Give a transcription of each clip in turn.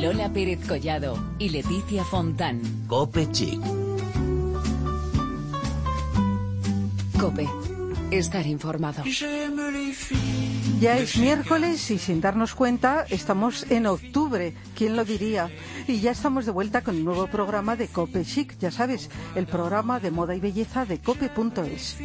Lola Pérez Collado y Leticia Fontán. Cope Chic. Cope. Estar informado. Ya es miércoles y sin darnos cuenta estamos en octubre, ¿quién lo diría? Y ya estamos de vuelta con un nuevo programa de Cope Chic, ya sabes, el programa de moda y belleza de cope.es.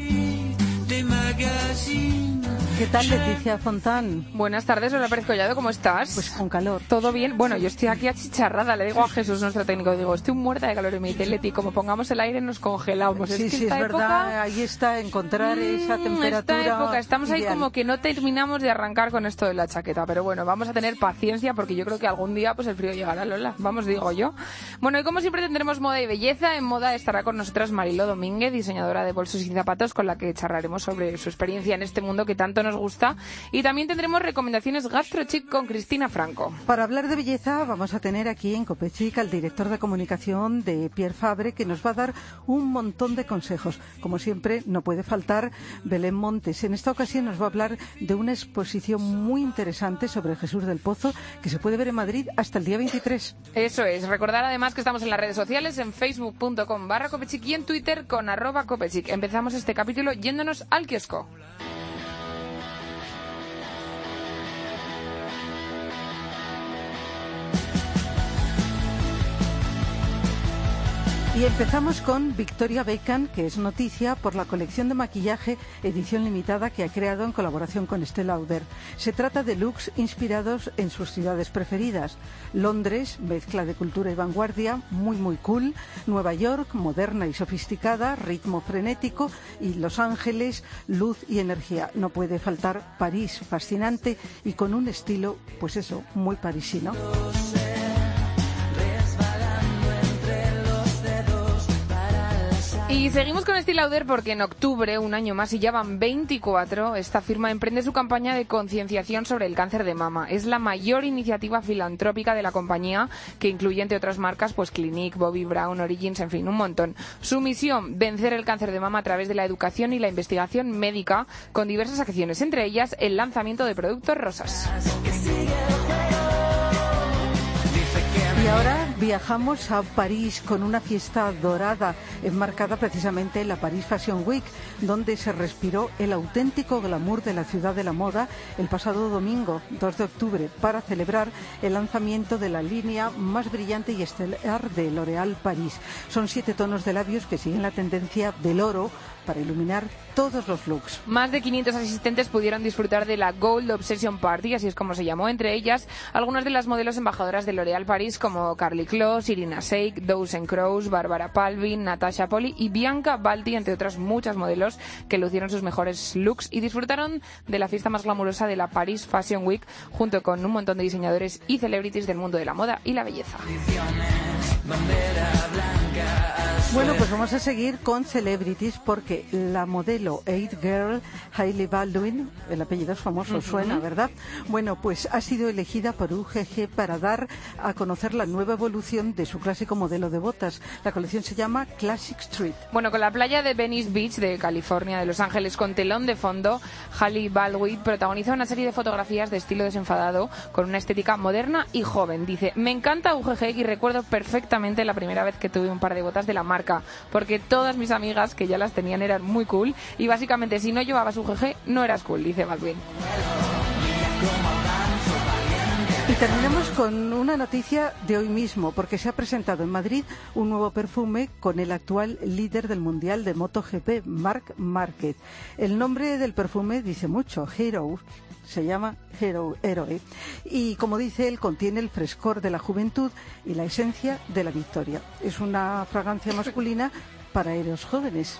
¿Qué tal, Leticia Fontán? Buenas tardes, Lola Pérez Collado, ¿cómo estás? Pues con calor. ¿Todo bien? Bueno, yo estoy aquí achicharrada, le digo a Jesús, nuestro técnico, digo, estoy muerta de calor y me dice, Leti, como pongamos el aire nos congelamos. Sí, es que sí, esta es época- verdad, ahí está, encontrar esa Mm, temperatura Esta época, estamos ahí ideal. como que no terminamos de arrancar con esto de la chaqueta, pero bueno, vamos a tener paciencia porque yo creo que algún día pues el frío llegará, Lola, vamos, digo yo. Bueno, y como siempre tendremos moda y belleza, en moda estará con nosotras Marilo Domínguez, diseñadora de bolsos y zapatos, con la que charlaremos sobre su experiencia en este mundo que tanto nos gusta, y también tendremos recomendaciones gastrochic con Cristina Franco. Para hablar de belleza vamos a tener aquí en Copechic al director de comunicación de Pierre Fabre que nos va a dar un montón de consejos. Como siempre no puede faltar Belén Montes. En esta ocasión nos va a hablar de una exposición muy interesante sobre Jesús del Pozo que se puede ver en Madrid hasta el día 23. Eso es. Recordar además que estamos en las redes sociales, en facebook.com barra copechic y en Twitter con arroba copechic. Empezamos este capítulo yéndonos al kiosco. Y empezamos con Victoria Beckham, que es noticia por la colección de maquillaje edición limitada que ha creado en colaboración con Estée Lauder. Se trata de looks inspirados en sus ciudades preferidas. Londres, mezcla de cultura y vanguardia, muy muy cool. Nueva York, moderna y sofisticada, ritmo frenético. Y Los Ángeles, luz y energía. No puede faltar París, fascinante y con un estilo, pues eso, muy parisino. Y seguimos con Estée Lauder porque en octubre, un año más y ya van 24, esta firma emprende su campaña de concienciación sobre el cáncer de mama. Es la mayor iniciativa filantrópica de la compañía que incluye entre otras marcas pues Clinique, Bobby Brown, Origins, en fin, un montón. Su misión, vencer el cáncer de mama a través de la educación y la investigación médica con diversas acciones, entre ellas el lanzamiento de productos rosas. Y ahora viajamos a París con una fiesta dorada enmarcada precisamente en la Paris Fashion Week, donde se respiró el auténtico glamour de la ciudad de la moda el pasado domingo, 2 de octubre, para celebrar el lanzamiento de la línea más brillante y estelar de L'Oréal París. Son siete tonos de labios que siguen la tendencia del oro para iluminar todos los looks. Más de 500 asistentes pudieron disfrutar de la Gold Obsession Party, así es como se llamó, entre ellas algunas de las modelos embajadoras de L'Oréal París como Carly Kloss, Irina Shayk, Dawson Crows, Barbara Palvin, Natasha Polly y Bianca Balti, entre otras muchas modelos que lucieron sus mejores looks y disfrutaron de la fiesta más glamurosa de la Paris Fashion Week junto con un montón de diseñadores y celebrities del mundo de la moda y la belleza. Bueno, pues vamos a seguir con celebrities porque la modelo Eight Girl, Hailey Baldwin, el apellido es famoso, suena, ¿verdad? Bueno, pues ha sido elegida por UGG para dar a conocer la nueva evolución de su clásico modelo de botas. La colección se llama Classic Street. Bueno, con la playa de Venice Beach de California, de Los Ángeles, con telón de fondo, Halle Baldwin protagoniza una serie de fotografías de estilo desenfadado con una estética moderna y joven. Dice, me encanta UGG y recuerdo perfectamente la primera vez que tuve un par de botas de la marca, porque todas mis amigas que ya las tenían eran muy cool y básicamente si no llevabas UGG no eras cool, dice Baldwin. Terminamos con una noticia de hoy mismo, porque se ha presentado en Madrid un nuevo perfume con el actual líder del Mundial de MotoGP, Marc Márquez. El nombre del perfume dice mucho, Hero. Se llama Hero, Héroe. Y como dice él, contiene el frescor de la juventud y la esencia de la victoria. Es una fragancia masculina para héroes jóvenes.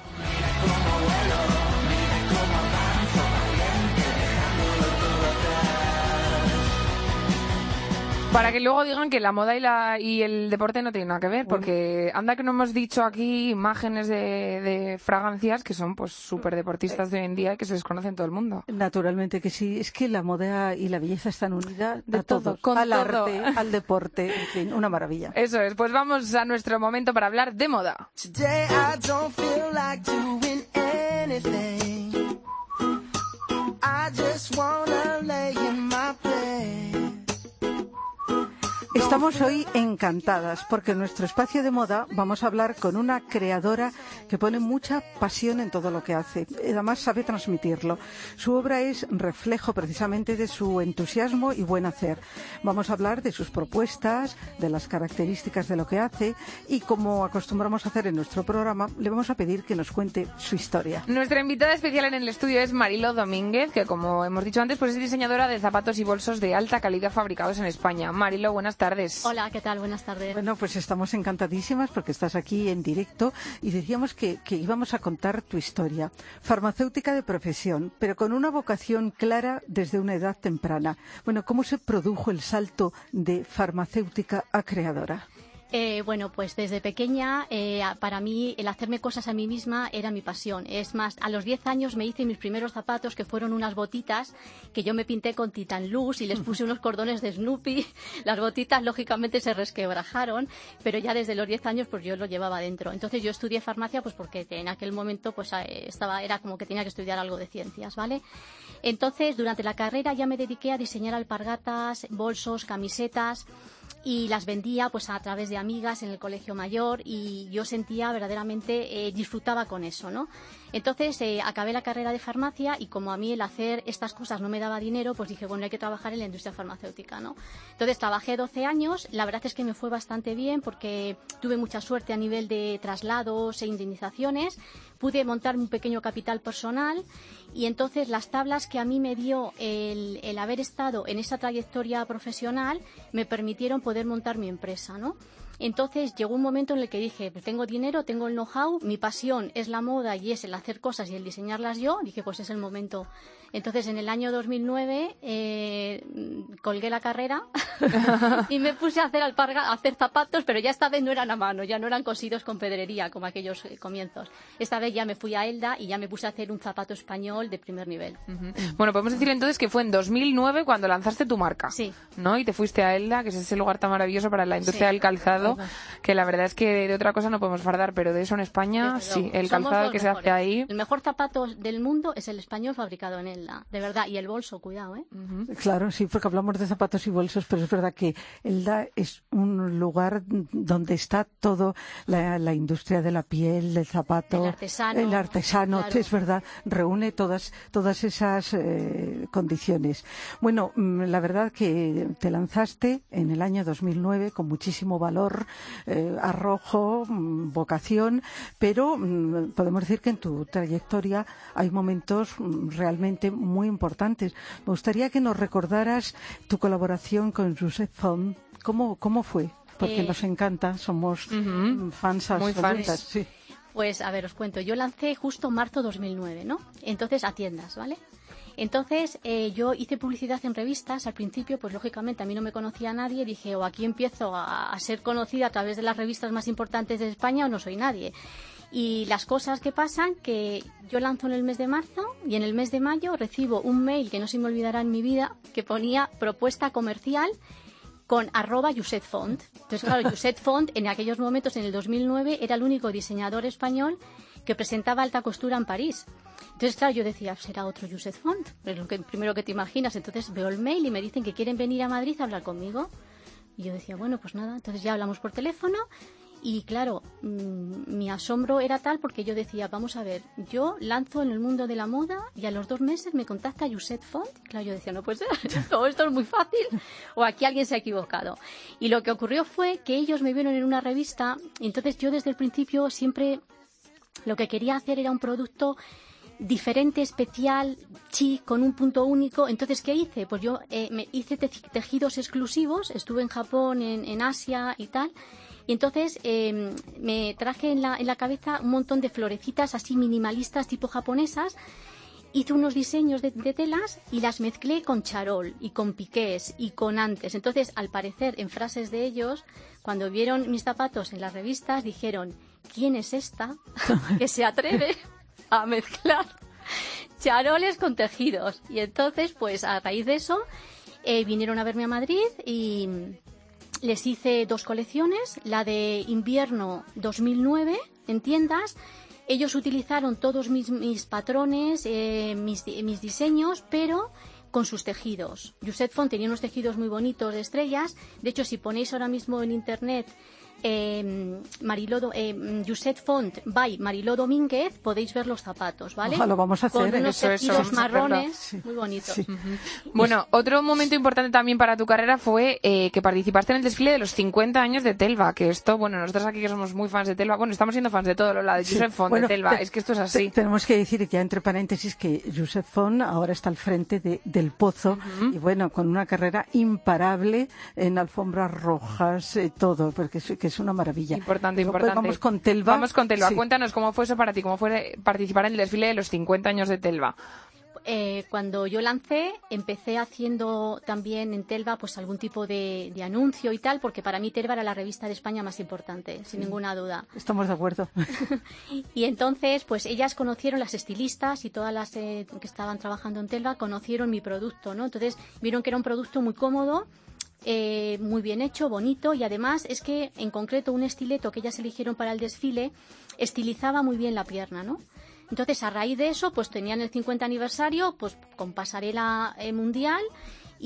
Para que luego digan que la moda y, la, y el deporte no tienen nada que ver, porque anda que no hemos dicho aquí imágenes de, de fragancias que son pues súper deportistas de hoy en día y que se desconocen en todo el mundo. Naturalmente que sí. Es que la moda y la belleza están unidas De a todo, con al todo. arte, al deporte, en fin, una maravilla. Eso es, pues vamos a nuestro momento para hablar de moda. Today I don't feel like doing anything. I just wanna lay in my bed. Esta Estamos hoy encantadas porque en nuestro espacio de moda vamos a hablar con una creadora que pone mucha pasión en todo lo que hace. Además sabe transmitirlo. Su obra es reflejo precisamente de su entusiasmo y buen hacer. Vamos a hablar de sus propuestas, de las características de lo que hace y como acostumbramos a hacer en nuestro programa, le vamos a pedir que nos cuente su historia. Nuestra invitada especial en el estudio es Marilo Domínguez, que como hemos dicho antes, pues es diseñadora de zapatos y bolsos de alta calidad fabricados en España. Marilo, buenas tardes. Hola, ¿qué tal? Buenas tardes. Bueno, pues estamos encantadísimas porque estás aquí en directo y decíamos que, que íbamos a contar tu historia. Farmacéutica de profesión, pero con una vocación clara desde una edad temprana. Bueno, ¿cómo se produjo el salto de farmacéutica a creadora? Eh, bueno, pues desde pequeña, eh, para mí, el hacerme cosas a mí misma era mi pasión. Es más, a los 10 años me hice mis primeros zapatos, que fueron unas botitas que yo me pinté con Titan Luz y les puse unos cordones de Snoopy. Las botitas, lógicamente, se resquebrajaron, pero ya desde los 10 años, pues yo lo llevaba dentro. Entonces yo estudié farmacia, pues porque en aquel momento, pues eh, estaba, era como que tenía que estudiar algo de ciencias, ¿vale? Entonces, durante la carrera ya me dediqué a diseñar alpargatas, bolsos, camisetas y las vendía pues a través de amigas en el colegio mayor y yo sentía verdaderamente eh, disfrutaba con eso no entonces eh, acabé la carrera de farmacia y como a mí el hacer estas cosas no me daba dinero pues dije bueno hay que trabajar en la industria farmacéutica no entonces trabajé 12 años la verdad es que me fue bastante bien porque tuve mucha suerte a nivel de traslados e indemnizaciones pude montar un pequeño capital personal y entonces las tablas que a mí me dio el, el haber estado en esa trayectoria profesional me permitieron poder montar mi empresa, ¿no? Entonces llegó un momento en el que dije, tengo dinero, tengo el know-how, mi pasión es la moda y es el hacer cosas y el diseñarlas yo. Dije, pues es el momento. Entonces en el año 2009 eh, colgué la carrera y me puse a hacer, alparga, a hacer zapatos, pero ya esta vez no eran a mano, ya no eran cosidos con pedrería como aquellos eh, comienzos. Esta vez ya me fui a Elda y ya me puse a hacer un zapato español de primer nivel. Bueno, podemos decir entonces que fue en 2009 cuando lanzaste tu marca. Sí. ¿No? Y te fuiste a Elda, que es ese lugar tan maravilloso para la industria Sí. del calzado, que la verdad es que de otra cosa no podemos fardar, pero de eso en España, Desde sí, luego. el Somos calzado que se hace ahí. El mejor zapato del mundo es el español fabricado en Elda, de verdad. Y el bolso, cuidado, ¿eh? Claro, sí, porque hablamos de zapatos y bolsos, pero es verdad que Elda es un lugar donde está todo la, la industria de la piel, del zapato, El artesano, el artesano, claro. es verdad, reúne todas todas esas eh, condiciones. Bueno, mm, la verdad que te lanzaste en el año 2009 con muchísimo valor, eh, arrojo, mm, vocación, pero mm, podemos decir que en tu trayectoria hay momentos realmente muy importantes. Me gustaría que nos recordaras tu colaboración con Josep Font. ¿Cómo, cómo fue? Porque Eh, nos encanta, somos fans Muy absolutas. fans. sí. Pues a ver, os cuento. Yo lancé justo marzo 2009, ¿no? Entonces a tiendas, ¿vale? Entonces eh, yo hice publicidad en revistas. Al principio, pues lógicamente a mí no me conocía nadie. Dije, o aquí empiezo a, ser conocida a través de las revistas más importantes de España o no soy nadie. Y las cosas que pasan, que yo lanzo en el mes de marzo y en el mes de mayo recibo un mail que no se me olvidará en mi vida, que ponía propuesta comercial con arroba Yuset Font. Entonces, claro, Yuset Font en aquellos momentos, en el 2009, era el único diseñador español que presentaba alta costura en París. Entonces, claro, yo decía, será otro Yuset Font, es lo que, primero que te imaginas. Entonces veo el mail y me dicen que quieren venir a Madrid a hablar conmigo. Y yo decía, bueno, pues nada, entonces ya hablamos por teléfono. Y claro, mm, mi asombro era tal porque yo decía, vamos a ver, yo lanzo en el mundo de la moda y a los dos meses me contacta Yuset Font. Claro, yo decía, no puede ser, esto, esto es muy fácil. O aquí alguien se ha equivocado. Y lo que ocurrió fue que ellos me vieron en una revista y entonces yo desde el principio siempre lo que quería hacer era un producto diferente, especial, chic, con un punto único. Entonces, ¿qué hice? Pues yo eh, me hice te- tejidos exclusivos, estuve en Japón, en, en Asia y tal. Y entonces eh, me traje en la, en la cabeza un montón de florecitas así minimalistas, tipo japonesas. Hice unos diseños de, de telas y las mezclé con charol y con piqués y con antes. Entonces, al parecer, en frases de ellos, cuando vieron mis zapatos en las revistas, dijeron, ¿quién es esta que se atreve a mezclar charoles con tejidos? Y entonces, pues a raíz de eso, eh, vinieron a verme a Madrid y les hice dos colecciones, la de invierno 2009 en tiendas. Ellos utilizaron todos mis, mis patrones, eh, mis, mis diseños, pero con sus tejidos. Josep Font tenía unos tejidos muy bonitos de estrellas. De hecho, si ponéis ahora mismo en internet eh, Mariló, eh, Josep Font by Mariló Domínguez, podéis ver los zapatos, ¿vale? Ojalá, lo vamos a hacer. Con unos Eso, eso, tejidos marrones, Sí. muy bonitos. Sí. Bueno, otro momento importante también para tu carrera fue eh, que participaste en el desfile de los 50 años de Telva, que esto, bueno, nosotros aquí que somos muy fans de Telva, bueno, estamos siendo fans de todo, la de Sí. Josep Font, Bueno, de Telva, te- es que esto es así. tenemos que decir ya entre paréntesis que Josep Font ahora está al frente de- del Pozo y bueno, con una carrera imparable en alfombras rojas, eh, todo, porque es, que es una maravilla. Importante, importante. Vamos con Telva. Vamos con Telva. Sí. Cuéntanos cómo fue eso para ti, cómo fue participar en el desfile de los 50 años de Telva. Eh, cuando yo lancé, empecé haciendo también en Telva pues algún tipo de, de anuncio y tal, porque para mí Telva era la revista de España más importante, sin ninguna duda. Estamos de acuerdo. Y entonces, pues ellas conocieron, las estilistas y todas las eh, que estaban trabajando en Telva, conocieron mi producto, ¿no? Entonces vieron que era un producto muy cómodo, eh, muy bien hecho, bonito y además es que en concreto un estileto que ellas eligieron para el desfile estilizaba muy bien la pierna, ¿no? Entonces, a raíz de eso, pues tenían el 50 aniversario, pues con pasarela eh, mundial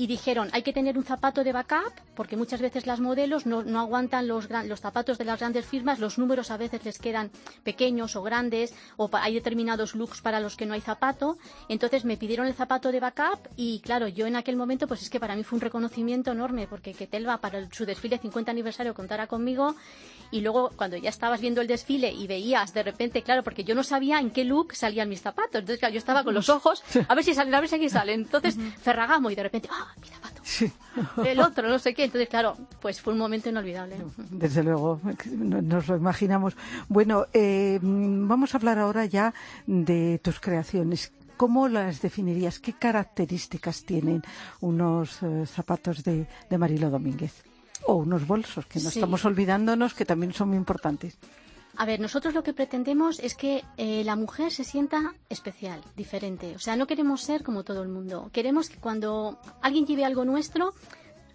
y dijeron, hay que tener un zapato de backup, porque muchas veces las modelos no, no aguantan los, gran- los zapatos de las grandes firmas, los números a veces les quedan pequeños o grandes, o hay determinados looks para los que no hay zapato. Entonces me pidieron el zapato de backup y claro, yo en aquel momento, pues es que para mí fue un reconocimiento enorme, porque que Telva para el- su desfile 50 aniversario contara conmigo y luego cuando ya estabas viendo el desfile y veías de repente, claro, porque yo no sabía en qué look salían mis zapatos, entonces claro, yo estaba con los ojos, a ver si salen, a ver si aquí salen. Entonces Ferragamo y de repente, ¡ah, mi zapato! Sí. El otro, no sé qué. Entonces, claro, pues fue un momento inolvidable. Desde luego, no- nos lo imaginamos. Bueno, eh, vamos a hablar ahora ya de tus creaciones. ¿Cómo las definirías? ¿Qué características tienen unos eh, zapatos de, de Marilo Domínguez? O unos bolsos, que no Sí. estamos olvidándonos, que también son muy importantes. A ver, nosotros lo que pretendemos es que eh, la mujer se sienta especial, diferente. O sea, no queremos ser como todo el mundo. Queremos que cuando alguien lleve algo nuestro,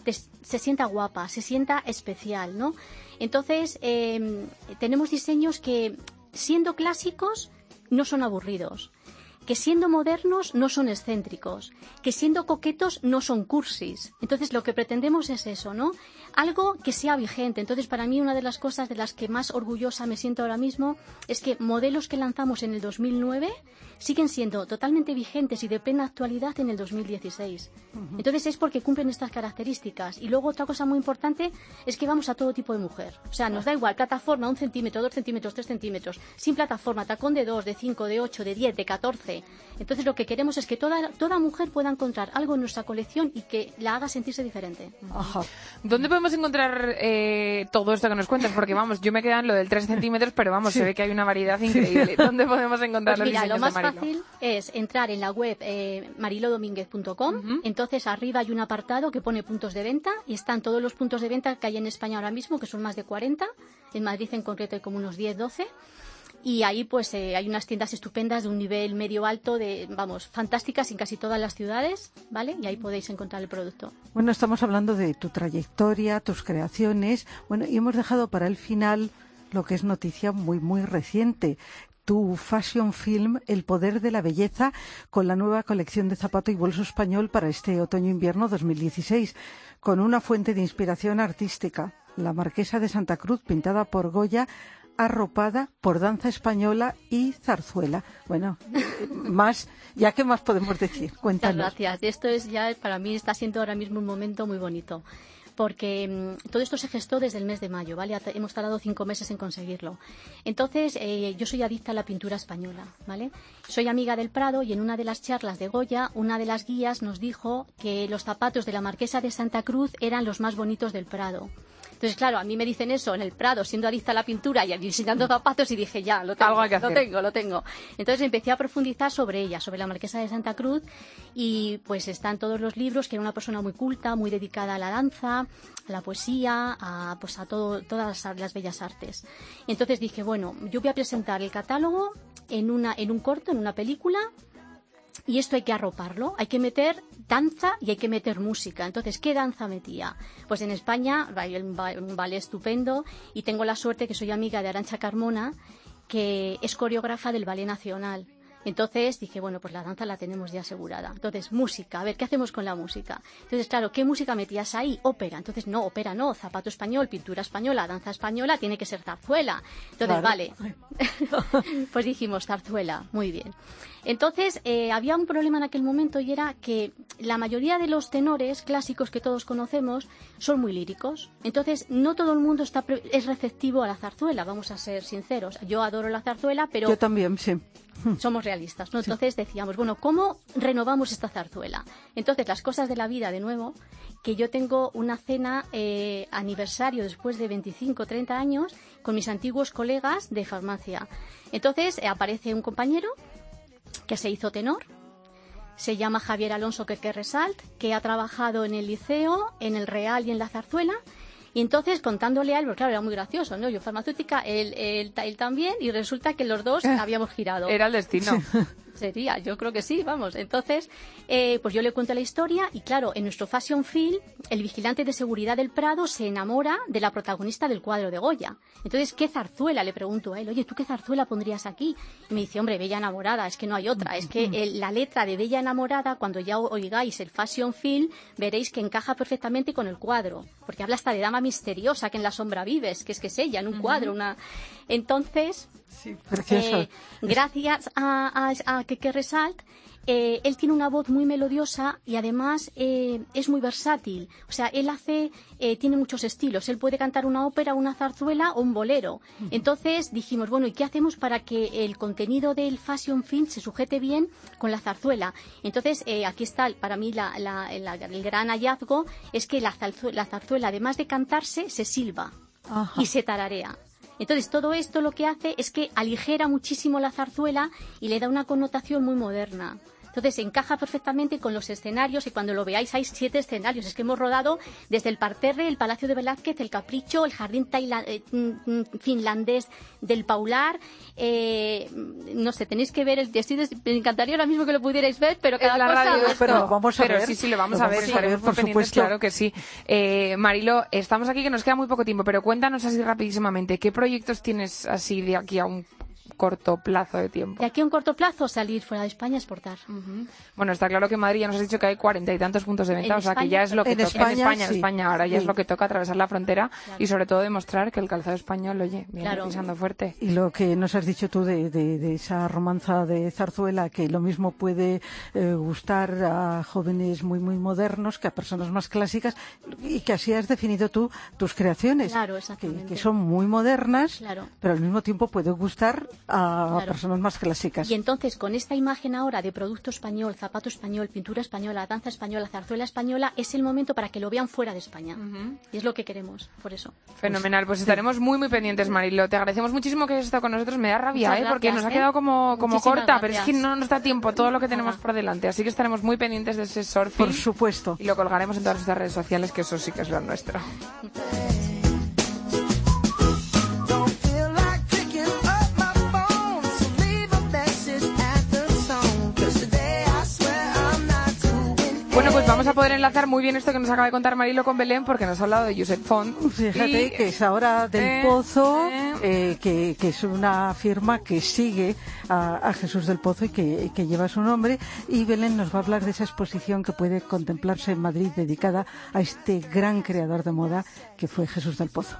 se sienta guapa, se sienta especial, ¿no? Entonces, eh, tenemos diseños que, siendo clásicos, no son aburridos. Que siendo modernos no son excéntricos, que siendo coquetos no son cursis. Entonces lo que pretendemos es eso, ¿no? Algo que sea vigente. Entonces para mí una de las cosas de las que más orgullosa me siento ahora mismo es que modelos que lanzamos en el 2009 siguen siendo totalmente vigentes y de plena actualidad en el 2016. Entonces es porque cumplen estas características. Y luego otra cosa muy importante es que vamos a todo tipo de mujer. O sea, nos da igual plataforma, un centímetro, dos centímetros, tres centímetros, sin plataforma, tacón de dos, de cinco, de ocho, de diez, de catorce. Entonces lo que queremos es que toda, toda mujer pueda encontrar algo en nuestra colección y que la haga sentirse diferente. Ajá. ¿Dónde podemos encontrar eh, todo esto que nos cuentas? Porque vamos, yo me quedo en lo del 3 centímetros, pero vamos, se ve que hay una variedad increíble. ¿Dónde podemos encontrar Pues los mira, lo más de fácil es entrar en la web eh, marilodomínguez.com. Entonces arriba hay un apartado que pone puntos de venta y están todos los puntos de venta que hay en España ahora mismo, que son más de 40. En Madrid en concreto hay como unos 10, 12. Y ahí pues eh, hay unas tiendas estupendas de un nivel medio alto, de vamos, fantásticas en casi todas las ciudades, ¿vale? Y ahí podéis encontrar el producto. Bueno, estamos hablando de tu trayectoria, tus creaciones. Bueno, y hemos dejado para el final lo que es noticia muy, muy reciente. Tu fashion film, El poder de la belleza, con la nueva colección de zapato y bolso español para este otoño-invierno 2016, con una fuente de inspiración artística, la Marquesa de Santa Cruz, pintada por Goya, arropada por danza española y zarzuela. Bueno, más, ya qué más podemos decir. Muchas Cuéntanos. gracias. Esto es ya, para mí está siendo ahora mismo un momento muy bonito. Porque mm, todo esto se gestó desde el mes de mayo, ¿vale? Hemos tardado cinco meses en conseguirlo. Entonces, eh, yo soy adicta a la pintura española, ¿vale? Soy amiga del Prado y en una de las charlas de Goya, una de las guías nos dijo que los zapatos de la Marquesa de Santa Cruz eran los más bonitos del Prado. Entonces, claro, a mí me dicen eso en el Prado, siendo adicta a la pintura y diseñando zapatos, y dije, ya, lo tengo, Algo hay que lo hacer. tengo, lo tengo. Entonces empecé a profundizar sobre ella, sobre la Marquesa de Santa Cruz, y pues están todos los libros, que era una persona muy culta, muy dedicada a la danza, a la poesía, a, pues a todo, todas las, las bellas artes. Entonces dije, bueno, yo voy a presentar el catálogo en, una, en un corto, en una película, y esto hay que arroparlo, hay que meter danza y hay que meter música. Entonces, ¿qué danza metía? Pues en España hay un ba- un ballet estupendo y tengo la suerte que soy amiga de Arancha Carmona, que es coreógrafa del Ballet Nacional. Entonces dije, bueno, pues la danza la tenemos ya asegurada. Entonces, música, a ver, ¿qué hacemos con la música? Entonces, claro, ¿qué música metías ahí? Ópera. Entonces, no, ópera no, zapato español, pintura española, danza española, tiene que ser zarzuela. Entonces, Claro. vale. pues dijimos zarzuela, muy bien. Entonces, eh, había un problema en aquel momento y era que la mayoría de los tenores clásicos que todos conocemos son muy líricos. Entonces, no todo el mundo está pre- es receptivo a la zarzuela, vamos a ser sinceros. Yo adoro la zarzuela, pero Yo también, sí. somos realistas, ¿no? Entonces decíamos, bueno, ¿cómo renovamos esta zarzuela? Entonces, las cosas de la vida, de nuevo, que yo tengo una cena eh, aniversario después de 25, 30 años con mis antiguos colegas de farmacia. Entonces, eh, aparece un compañero que se hizo tenor, se llama Javier Alonso Quequerresalt, que ha trabajado en el liceo, en el Real y en la Zarzuela. Y entonces, contándole a él, porque claro, era muy gracioso, ¿no? Yo farmacéutica, él, él, él también, y resulta que los dos habíamos girado. Era el destino. Sería, yo creo que sí, vamos. Entonces, eh, pues yo le cuento la historia y claro, en nuestro Fashion Film, el vigilante de seguridad del Prado se enamora de la protagonista del cuadro de Goya. Entonces, ¿qué zarzuela? Le pregunto a él, oye, ¿tú qué zarzuela pondrías aquí? Y me dice, hombre, Bella Enamorada, es que no hay otra. Es que el- la letra de Bella Enamorada, cuando ya oigáis el Fashion Film, veréis que encaja perfectamente con el cuadro. Porque habla hasta de dama misteriosa que en la sombra vives, que es que es ella, en un cuadro, una... Entonces, Precioso. eh, gracias a, a, a Keke Resalt, eh, él tiene una voz muy melodiosa y además eh, es muy versátil. O sea, él hace, eh, tiene muchos estilos. Él puede cantar una ópera, una zarzuela o un bolero. Entonces dijimos, bueno, ¿y qué hacemos para que el contenido del Fashion Film se sujete bien con la zarzuela? Entonces, aquí está para mí la- la- la- el gran hallazgo, es que la zarzu- la zarzuela, además de cantarse, se silba Ajá. y se tararea. Entonces, todo esto lo que hace es que aligera muchísimo la zarzuela y le da una connotación muy moderna. Entonces, encaja perfectamente con los escenarios y cuando lo veáis hay siete escenarios. Es que hemos rodado desde el parterre, el Palacio de Velázquez, el Capricho, el Jardín taila- eh, mm, mm, finlandés del Paular. eh, no sé, tenéis que ver el estoy Me encantaría ahora mismo que lo pudierais ver, pero cada la cosa... radio, pero lo vamos a pero ver. sí, sí, lo vamos Lo a ver, vamos a estaremos ver, por supuesto. claro que sí. Eh, Marilo, estamos aquí que nos queda muy poco tiempo, pero cuéntanos así rapidísimamente, ¿qué proyectos tienes así de aquí a un corto plazo de tiempo? De aquí a un corto plazo, salir fuera de España, exportar. Bueno, está claro que Madrid ya nos has dicho que hay cuarenta y tantos puntos de venta, En o sea que ya es lo que En toca. España, en España, en sí. España, ahora ya es lo que toca atravesar la frontera Claro. y sobre todo demostrar que el calzado español, oye, viene Claro. pisando fuerte. Y lo que nos has dicho tú de, de- de esa romanza de zarzuela, que lo mismo puede eh, gustar a jóvenes muy, muy modernos que a personas más clásicas, y que así has definido tú tus creaciones. Claro, que, exactamente. que son muy modernas, Claro. pero al mismo tiempo puede gustar a Claro. personas más clásicas. Y entonces, con esta imagen ahora de producto español, zapato español, pintura española, danza española, zarzuela española, es el momento para que lo vean fuera de España. Y es lo que queremos, por eso. Fenomenal, pues estaremos muy muy pendientes, Marilo. Te agradecemos muchísimo que hayas estado con nosotros. Me da rabia, ¿eh? Porque nos ha ¿eh? quedado como, como Muchísimas corta, pero es que no nos da tiempo todo lo que tenemos por delante. Así que estaremos muy pendientes de ese surfing. Por supuesto. Y lo colgaremos en todas nuestras redes sociales, que eso sí que es lo nuestro. Bueno, pues vamos a poder enlazar muy bien esto que nos acaba de contar Marilo con Belén, porque nos ha hablado de Josep Font. Fíjate Y- que es ahora del eh, Pozo, eh. eh, que, que es una firma que sigue a, a Jesús del Pozo y que, que lleva su nombre. Y Belén nos va a hablar de esa exposición que puede contemplarse en Madrid dedicada a este gran creador de moda que fue Jesús del Pozo.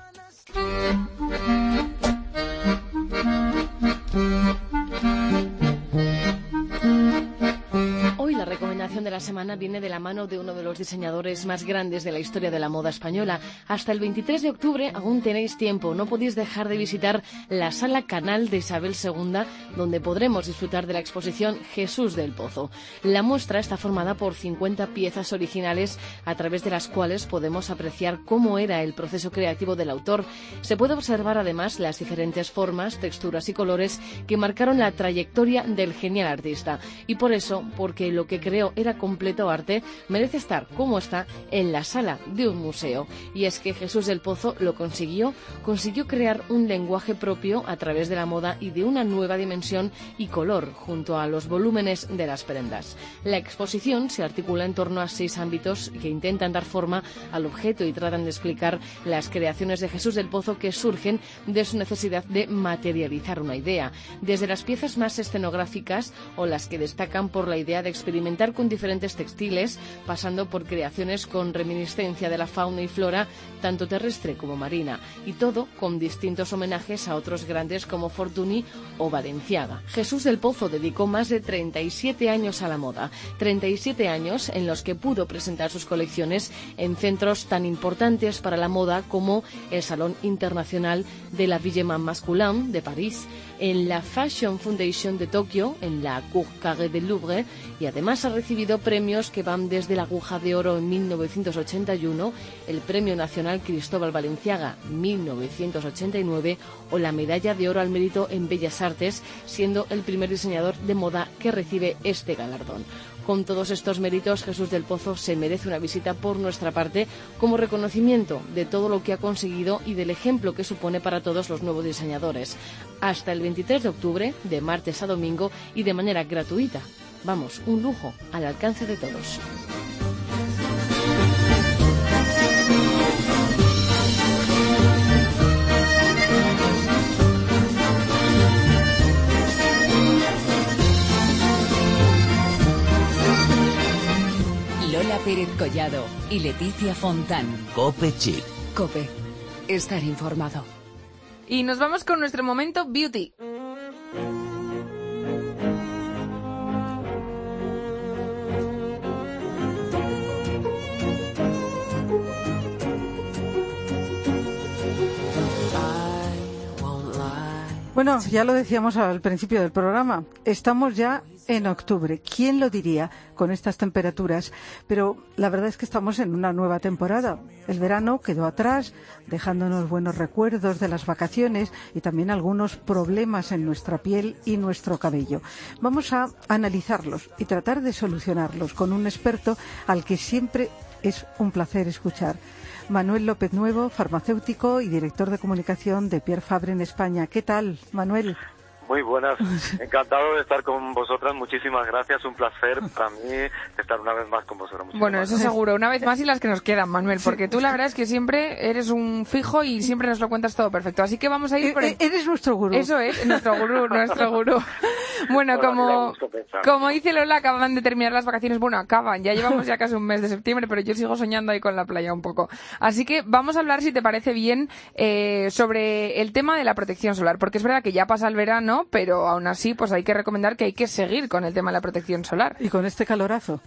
La semana viene de la mano de uno de los diseñadores más grandes de la historia de la moda española. Hasta el 23 de octubre aún tenéis tiempo. No podéis dejar de visitar la sala canal de Isabel II, donde podremos disfrutar de la exposición Jesús del Pozo. La muestra está formada por 50 piezas originales a través de las cuales podemos apreciar cómo era el proceso creativo del autor. Se puede observar además las diferentes formas, texturas y colores que marcaron la trayectoria del genial artista. Y por eso, porque lo que creó era completo arte, merece estar como está en la sala de un museo. Y es que Jesús del Pozo lo consiguió, consiguió crear un lenguaje propio a través de la moda y de una nueva dimensión y color junto a los volúmenes de las prendas. La exposición se articula en torno a seis ámbitos que intentan dar forma al objeto y tratan de explicar las creaciones de Jesús del Pozo que surgen de su necesidad de materializar una idea, desde las piezas más escenográficas o las que destacan por la idea de experimentar con diferentes textiles, pasando por creaciones con reminiscencia de la fauna y flora, tanto terrestre como marina, y todo con distintos homenajes a otros grandes como Fortuny o Valenciaga. Jesús del Pozo dedicó más de 37 años a la moda, 37 años en los que pudo presentar sus colecciones en centros tan importantes para la moda como el Salón Internacional de la Villeman Masculin de París, en la Fashion Foundation de Tokio, en la Cour Carré del Louvre, y además ha recibido premios que van desde la Aguja de Oro en 1981, el Premio Nacional Cristóbal Valenciaga 1989 o la Medalla de Oro al Mérito en Bellas Artes, siendo el primer diseñador de moda que recibe este galardón. Con todos estos méritos, Jesús del Pozo se merece una visita por nuestra parte como reconocimiento de todo lo que ha conseguido y del ejemplo que supone para todos los nuevos diseñadores. Hasta el 23 de octubre, de martes a domingo y de manera gratuita. Vamos, un lujo al alcance de todos. Pérez Collado y Leticia Fontán. Cope Chic. Cope. Estar informado. Y nos vamos con nuestro momento beauty. Bueno, ya lo decíamos al principio del programa. Estamos ya en octubre. ¿Quién lo diría con estas temperaturas? Pero la verdad es que estamos en una nueva temporada. El verano quedó atrás, dejándonos buenos recuerdos de las vacaciones y también algunos problemas en nuestra piel y nuestro cabello. Vamos a analizarlos y tratar de solucionarlos con un experto al que siempre es un placer escuchar. Manuel López Nuevo, farmacéutico y director de comunicación de Pierre Fabre en España. ¿Qué tal, Manuel? Muy buenas, encantado de estar con vosotras, muchísimas gracias, un placer para mí estar una vez más con vosotras. Muchísimas Bueno, eso gracias. seguro, una vez más y las que nos quedan, Manuel, porque tú la verdad es que siempre eres un fijo y siempre nos lo cuentas todo perfecto. Así que vamos a ir Eh, por el... eh, Eres nuestro gurú. Eso es, nuestro gurú, nuestro gurú. Bueno, como, como dice Lola, acaban de terminar las vacaciones. Bueno, acaban, ya llevamos ya casi un mes de septiembre, pero yo sigo soñando ahí con la playa un poco. Así que vamos a hablar, si te parece bien, eh, sobre el tema de la protección solar, porque es verdad que ya pasa el verano, pero aún así, pues hay que recomendar que hay que seguir con el tema de la protección solar. Y con este calorazo.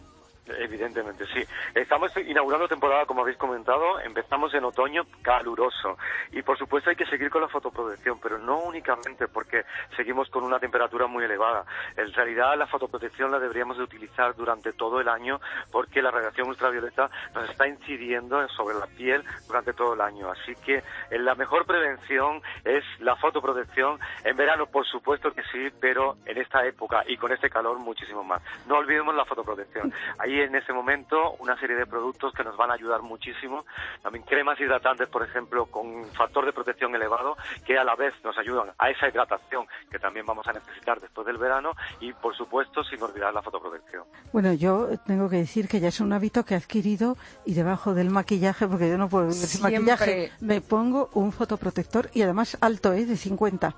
Evidentemente, sí. Estamos inaugurando temporada, como habéis comentado. Empezamos en otoño caluroso. Y por supuesto hay que seguir con la fotoprotección, pero no únicamente porque seguimos con una temperatura muy elevada. En realidad la fotoprotección la deberíamos de utilizar durante todo el año porque la radiación ultravioleta nos está incidiendo sobre la piel durante todo el año. Así que eh, la mejor prevención es la fotoprotección. En verano, por supuesto que sí, pero en esta época y con este calor muchísimo más. No olvidemos la fotoprotección. En ese momento una serie de productos que nos van a ayudar muchísimo. También cremas hidratantes, por ejemplo, con factor de protección elevado, que a la vez nos ayudan a esa hidratación que también vamos a necesitar después del verano y, por supuesto, sin olvidar la fotoprotección. Bueno, yo tengo que decir que ya es un hábito que he adquirido y debajo del maquillaje, porque yo no puedo vivir sin maquillaje, me pongo un fotoprotector y además alto, ¿eh? De 50.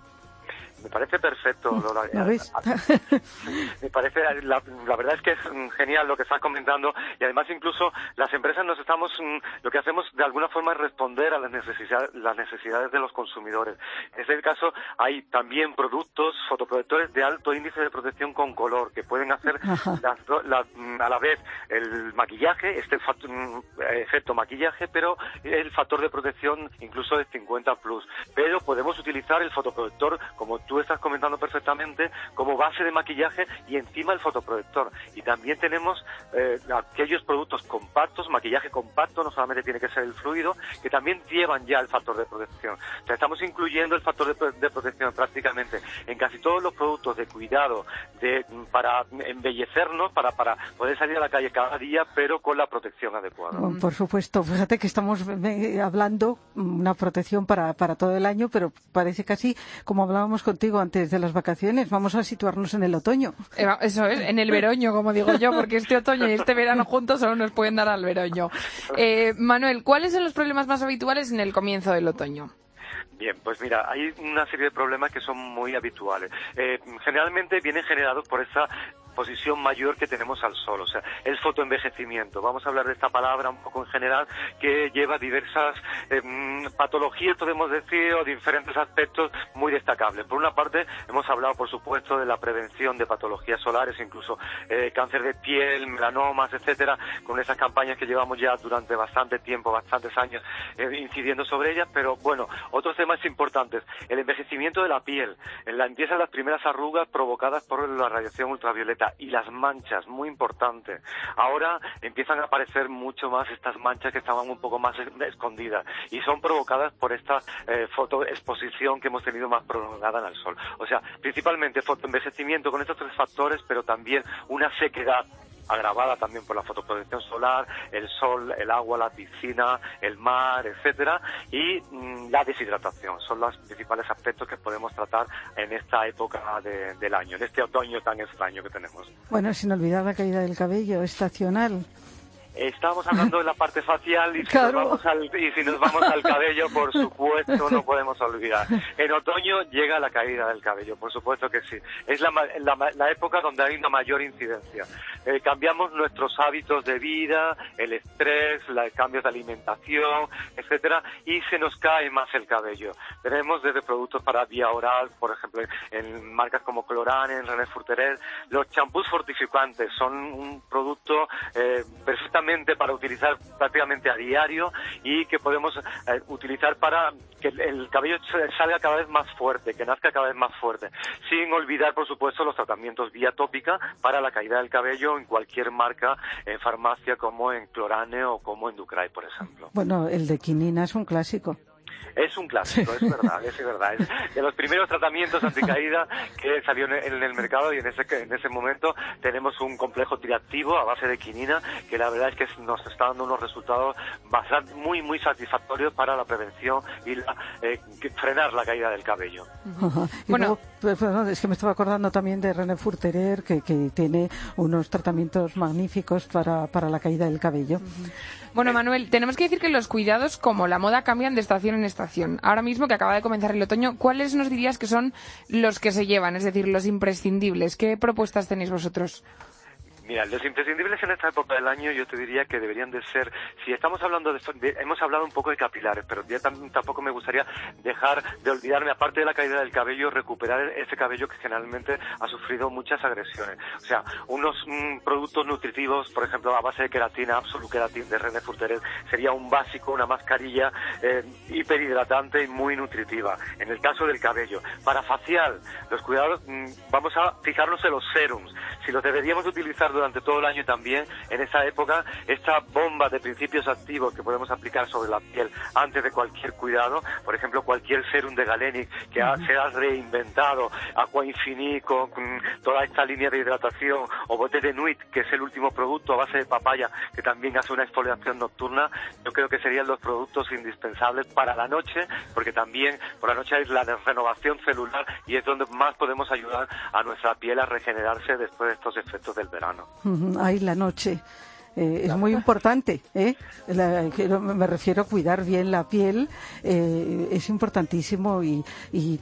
Me parece perfecto, Lola. ¿Lo ves? Me parece, la, la verdad es que es genial lo que estás comentando y además incluso las empresas nos estamos, mm, lo que hacemos de alguna forma es responder a las necesidades, las necesidades de los consumidores. En este caso hay también productos fotoprotectores de alto índice de protección con color que pueden hacer las la- mm, a la vez el maquillaje, este mm, efecto maquillaje, pero el factor de protección incluso de 50 plus. Pero podemos utilizar el fotoprotector como tú estás comentando perfectamente, como base de maquillaje y encima el fotoprotector. Y también tenemos eh, aquellos productos compactos, maquillaje compacto, no solamente tiene que ser el fluido, que también llevan ya el factor de protección. O sea, estamos incluyendo el factor de, de protección prácticamente en casi todos los productos de cuidado de, para embellecernos, para, para poder salir a la calle cada día, pero con la protección adecuada. Oh, Por supuesto, fíjate que estamos eh, hablando mm, una protección para, para todo el año, pero parece casi como hablábamos contigo antes de las vacaciones. Vamos a situarnos en el otoño. Eh, Eso es, en el veroño, como digo yo, porque este otoño y este verano juntos solo nos pueden dar al veroño. Eh, Manuel, ¿cuáles son los problemas más habituales en el comienzo del otoño? Bien, pues mira, hay una serie de problemas que son muy habituales. Eh, generalmente vienen generados por esa exposición mayor que tenemos al sol, o sea, el fotoenvejecimiento. Vamos a hablar de esta palabra un poco en general que lleva diversas eh, mm, patologías, podemos decir, o diferentes aspectos muy destacables. Por una parte, hemos hablado, por supuesto, de la prevención de patologías solares, incluso eh, cáncer de piel, melanomas, etcétera, con esas campañas que llevamos ya durante bastante tiempo, bastantes años, eh, incidiendo sobre ellas. Pero bueno, otros temas importantes, el envejecimiento de la piel, en la empiezan las primeras arrugas provocadas por la radiación ultravioleta y las manchas, muy importante. Ahora empiezan a aparecer mucho más estas manchas que estaban un poco más es- escondidas y son provocadas por esta eh, fotoexposición que hemos tenido más prolongada en el sol. O sea, principalmente fotoenvejecimiento con estos tres factores, pero también una sequedad agravada también por la fotoprotección solar, el sol, el agua, la piscina, el mar, etcétera, y mm, la deshidratación. Son los principales aspectos que podemos tratar en esta época de- del año, en este otoño tan extraño que tenemos. Bueno, sin olvidar la caída del cabello estacional. Estábamos hablando de la parte facial y si, Claro. nos vamos al, y si nos vamos al cabello, por supuesto, no podemos olvidar. En otoño llega la caída del cabello, por supuesto que sí. Es la, la, la época donde hay una mayor incidencia. Eh, cambiamos nuestros hábitos de vida, el estrés, los cambios de alimentación, etcétera, y se nos cae más el cabello. Tenemos desde productos para vía oral, por ejemplo, en marcas como Clorane, en René Furteret, los champús fortificantes son un producto eh, perfectamente para utilizar prácticamente a diario y que podemos eh, utilizar para que el- el cabello salga cada vez más fuerte, que nazca cada vez más fuerte, sin olvidar, por supuesto, los tratamientos vía tópica para la caída del cabello en cualquier marca, en farmacia como en Clorane o como en Ducray, por ejemplo. Bueno, el de quinina es un clásico. Es un clásico, es verdad, es verdad. Es de los primeros tratamientos anticaída que salió en el, mercado y en ese, en ese momento tenemos un complejo triactivo a base de quinina que la verdad es que nos está dando unos resultados bastante, muy, muy satisfactorios para la prevención y la, eh, frenar la caída del cabello. Bueno. luego, pues, bueno, es que me estaba acordando también de René Furterer, que, que tiene unos tratamientos magníficos para, para la caída del cabello. Bueno, Manuel, tenemos que decir que los cuidados, como la moda, cambian de estación en estación. Ahora mismo que acaba de comenzar el otoño, ¿cuáles nos dirías que son los que se llevan, es decir, los imprescindibles? ¿Qué propuestas tenéis vosotros? Mira, los imprescindibles en esta época del año yo te diría que deberían de ser, si estamos hablando de, de- hemos hablado un poco de capilares, pero ya tam- tampoco me gustaría dejar de olvidarme, aparte de la caída del cabello, recuperar ese cabello que generalmente ha sufrido muchas agresiones. O sea, unos mm, productos nutritivos, por ejemplo, a base de queratina, Absolute de René Furteret, sería un básico, una mascarilla eh, hiperhidratante y muy nutritiva. En el caso del cabello, para facial, los cuidados, mm, vamos a fijarnos en los serums. Si los deberíamos utilizar durante todo el año también, en esa época, esta bomba de principios activos que podemos aplicar sobre la piel antes de cualquier cuidado, por ejemplo, cualquier serum de Galenic que ha- se ha reinventado, Aqua Infini con toda esta línea de hidratación, o Bote de Nuit, que es el último producto a base de papaya, que también hace una exfoliación nocturna, yo creo que serían los productos indispensables para la noche, porque también por la noche hay la renovación celular y es donde más podemos ayudar a nuestra piel a regenerarse después de estos efectos del verano. Ahí la noche. Eh, es muy importante, ¿eh? Me refiero a cuidar bien la piel, eh, es importantísimo y,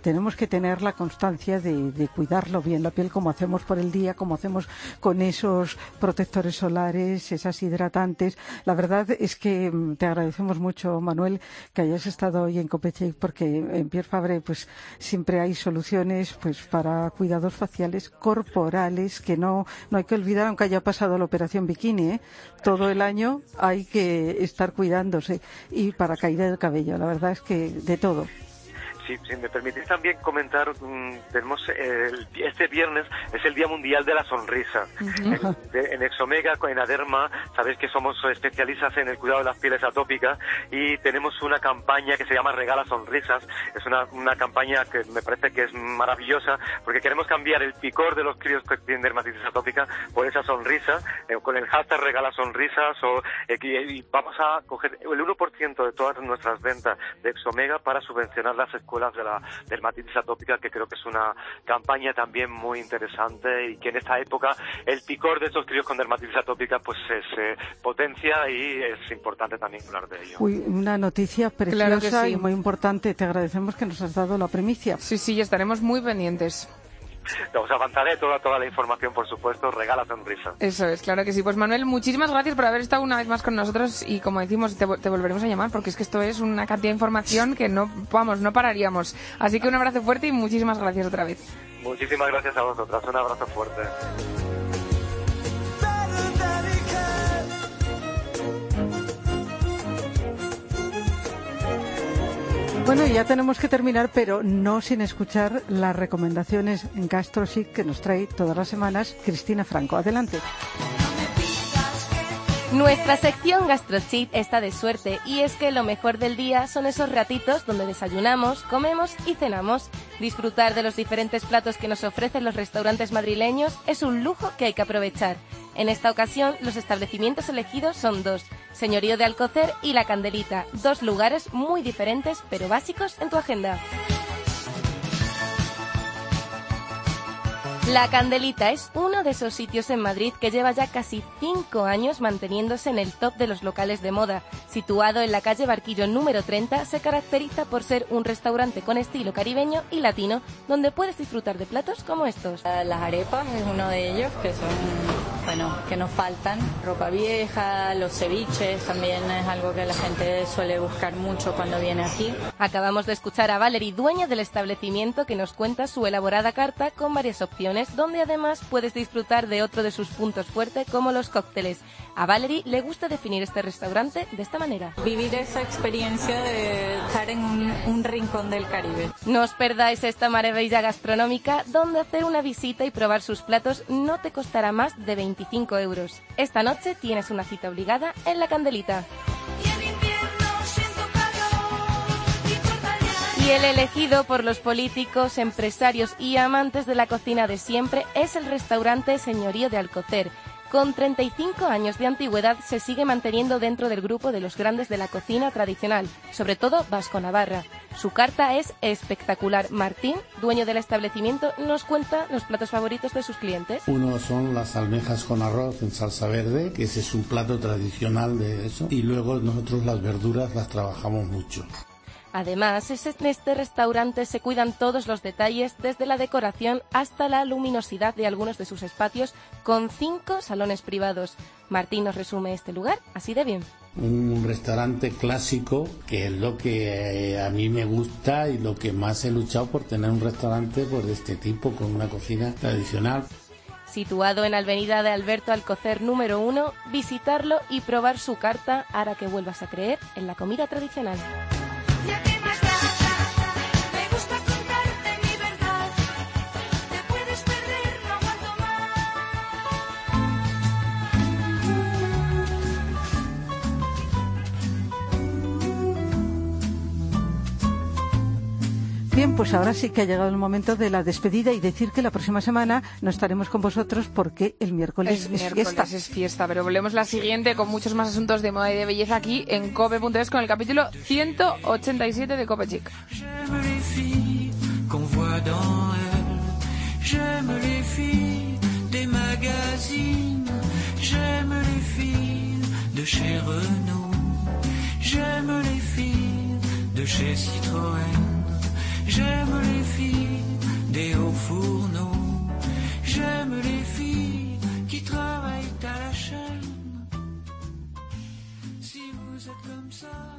tenemos que tener la constancia de, cuidarlo bien la piel como hacemos por el día, como hacemos con esos protectores solares, esas hidratantes. La verdad es que mm, te agradecemos mucho, Manuel, que hayas estado hoy en Copeche porque en Pierre Fabre pues siempre hay soluciones pues para cuidados faciales corporales que no, no hay que olvidar aunque haya pasado la operación bikini, ¿eh? Todo el año hay que estar cuidándose y para caída del cabello, la verdad es que de todo. Si, si me permitís también comentar, mm, tenemos el- este viernes es el Día Mundial de la Sonrisa. en, de- en Exomega, en Aderma, sabéis que somos especialistas en el cuidado de las pieles atópicas y tenemos una campaña que se llama Regala Sonrisas. Es una, una campaña que me parece que es maravillosa porque queremos cambiar el picor de los críos que tienen dermatitis atópica por esa sonrisa, eh, con el hashtag Regala Sonrisas o, eh, y vamos a coger el 1% de todas nuestras ventas de Exomega para subvencionar las escuelas de la dermatitis atópica, que creo que es una campaña también muy interesante y que en esta época el picor de estos críos con dermatitis atópica pues se eh, potencia y es importante también hablar de ello. Uy, una noticia preciosa Claro sí. y muy importante. Te agradecemos que nos has dado la primicia. Sí, sí, estaremos muy pendientes. Os avanzaré toda, toda la información, por supuesto, regala sonrisa. Eso es, claro que sí. Pues Manuel, muchísimas gracias por haber estado una vez más con nosotros y como decimos, te, te volveremos a llamar porque es que esto es una cantidad de información que no, vamos, no pararíamos. Así que un abrazo fuerte y muchísimas gracias otra vez. Muchísimas gracias a vosotras, un abrazo fuerte. Bueno, ya tenemos que terminar, pero no sin escuchar las recomendaciones en GastroSic que nos trae todas las semanas Cristina Franco. Adelante. Nuestra sección GastroChit está de suerte y es que lo mejor del día son esos ratitos donde desayunamos, comemos y cenamos. Disfrutar de los diferentes platos que nos ofrecen los restaurantes madrileños es un lujo que hay que aprovechar. En esta ocasión, los establecimientos elegidos son dos, Señorío de Alcocer y La Candelita, dos lugares muy diferentes pero básicos en tu agenda. La Candelita es uno de esos sitios en Madrid que lleva ya casi cinco años manteniéndose en el top de los locales de moda. Situado en la calle Barquillo número 30, se caracteriza por ser un restaurante con estilo caribeño y latino, donde puedes disfrutar de platos como estos. Las arepas es uno de ellos, que son, bueno, que nos faltan. Ropa vieja, los ceviches también es algo que la gente suele buscar mucho cuando viene aquí. Acabamos de escuchar a Valerie, dueña del establecimiento, que nos cuenta su elaborada carta con varias opciones, donde además puedes disfrutar de otro de sus puntos fuertes, como los cócteles. A Valerie le gusta definir este restaurante de esta manera. Vivir esa experiencia de estar en un, un rincón del Caribe. No os perdáis esta maravilla gastronómica donde hacer una visita y probar sus platos no te costará más de 25 euros. Esta noche tienes una cita obligada en La Candelita. Y el elegido por los políticos, empresarios y amantes de la cocina de siempre es el restaurante Señorío de Alcocer. Con 35 años de antigüedad se sigue manteniendo dentro del grupo de los grandes de la cocina tradicional, sobre todo vasco-navarra. Su carta es espectacular. Martín, dueño del establecimiento, nos cuenta los platos favoritos de sus clientes. Uno son las almejas con arroz en salsa verde, que ese es un plato tradicional de eso. Y luego nosotros las verduras las trabajamos mucho. Además, en este restaurante se cuidan todos los detalles, desde la decoración hasta la luminosidad de algunos de sus espacios, con cinco salones privados. Martín nos resume este lugar así de bien. Un restaurante clásico, que es lo que eh, a mí me gusta y lo que más he luchado por tener un restaurante pues, de este tipo, con una cocina tradicional. Situado en Avenida de Alberto Alcocer número 1, visitarlo y probar su carta hará que vuelvas a creer en la comida tradicional. Me pues ahora sí que ha llegado el momento de la despedida y decir que la próxima semana no estaremos con vosotros porque el miércoles Es es, miércoles, fiesta. es fiesta, pero volvemos la siguiente con muchos más asuntos de moda y de belleza aquí en cope.es con el capítulo 187 de Cope Chic. Chez Renault. J'aime les filles de chez Citroën. J'aime les filles des hauts fourneaux. J'aime les filles qui travaillent à la chaîne. Si vous êtes comme ça.